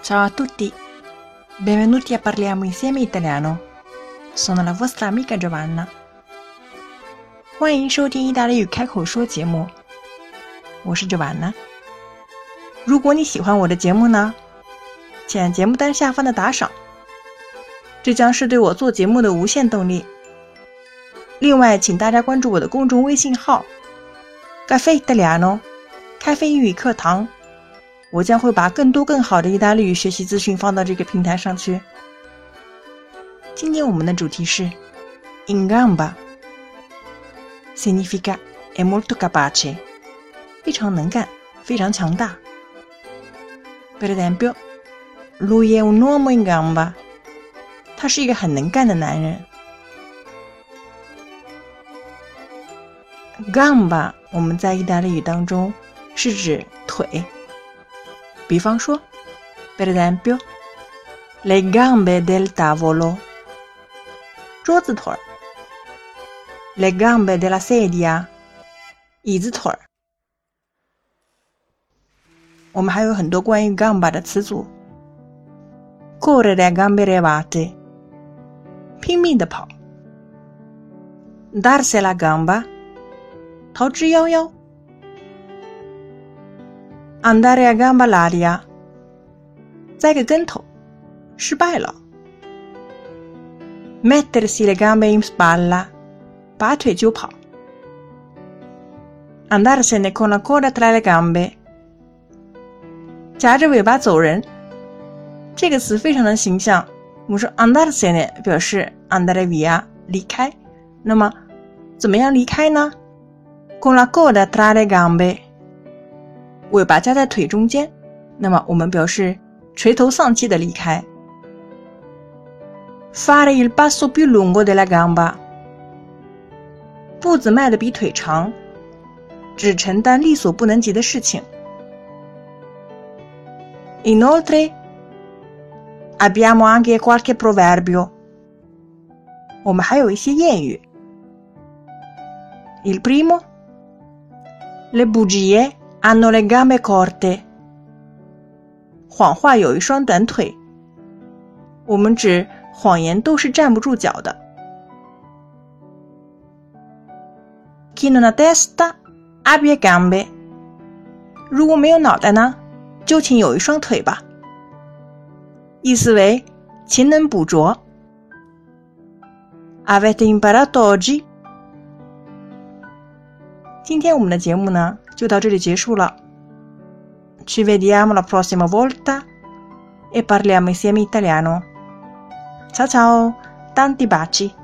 Ciao a tutti, benvenuti a parliamo insieme italiano. Sono la vostra amica Giovanna. 欢迎收听意大利语开口说节目，我是 Giovanna。如果你喜欢我的节目呢，请按节目单下方的打赏，这将是对我做节目的无限动力。另外，请大家关注我的公众微信号 “Caffè Italiano” 咖啡英语课堂。我将会把更多更好的意大利语学习资讯放到这个平台上去。今天我们的主题是 “in gamba”，significa è molto capace，非常能干，非常强大。Per esempio，lui è un uomo in gamba，他是一个很能干的男人。gamba，我们在意大利语当中是指腿。比方说，per esempio，le gambe del tavolo，桌子腿儿；le gambe della sedia，椅子腿儿。我们还有很多关于 gamba 的词组：correre gambe levate，拼命的跑；darsi la gamba，逃之夭夭。Andare a gamba l'aria，栽个跟头，失败了。mettersi le gambe in spalla，拔腿就跑。andarsene con la coda tra le gambe，夹着尾巴走人。这个词非常的形象。我们说 andarsene 表示 andare via 离开，那么怎么样离开呢？con la coda tra le gambe。尾巴夹在腿中间，那么我们表示垂头丧气的离开。Fare il passo più lungo della gamba，步子迈的比腿长，只承担力所不能及的事情。Inoltre abbiamo anche qualche proverbio，我们还有一些谚语。Il primo，le bugie。Hanno le gambe corte，谎话有一双短腿。我们指谎言都是站不住脚的。Chi non ha testa abbia gambe，如果没有脑袋呢，就请有一双腿吧。意思为勤能补拙。Avete imparato oggi？今天我们的节目呢？就到这里结束了。Ci vediamo la prossima volta e parliamo insieme italiano. Ciao ciao, tanti baci.